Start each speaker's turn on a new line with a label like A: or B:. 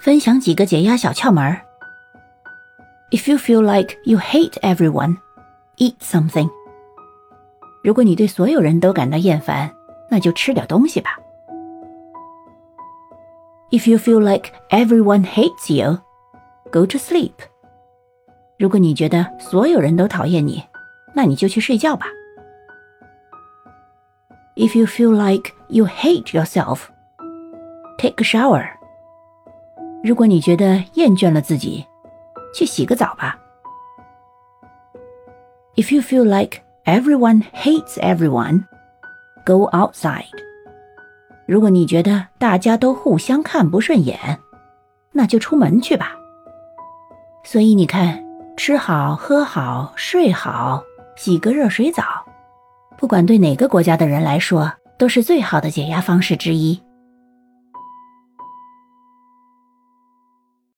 A: 分享几个解压小窍门儿。If you feel like you hate everyone, eat something. 如果你对所有人都感到厌烦，那就吃点东西吧。If you feel like everyone hates you, go to sleep. 如果你觉得所有人都讨厌你，那你就去睡觉吧。If you feel like you hate yourself, take a shower. 如果你觉得厌倦了自己，去洗个澡吧。If you feel like everyone hates everyone, go outside. 如果你觉得大家都互相看不顺眼，那就出门去吧。所以你看，吃好、喝好、睡好、洗个热水澡，不管对哪个国家的人来说，都是最好的解压方式之一。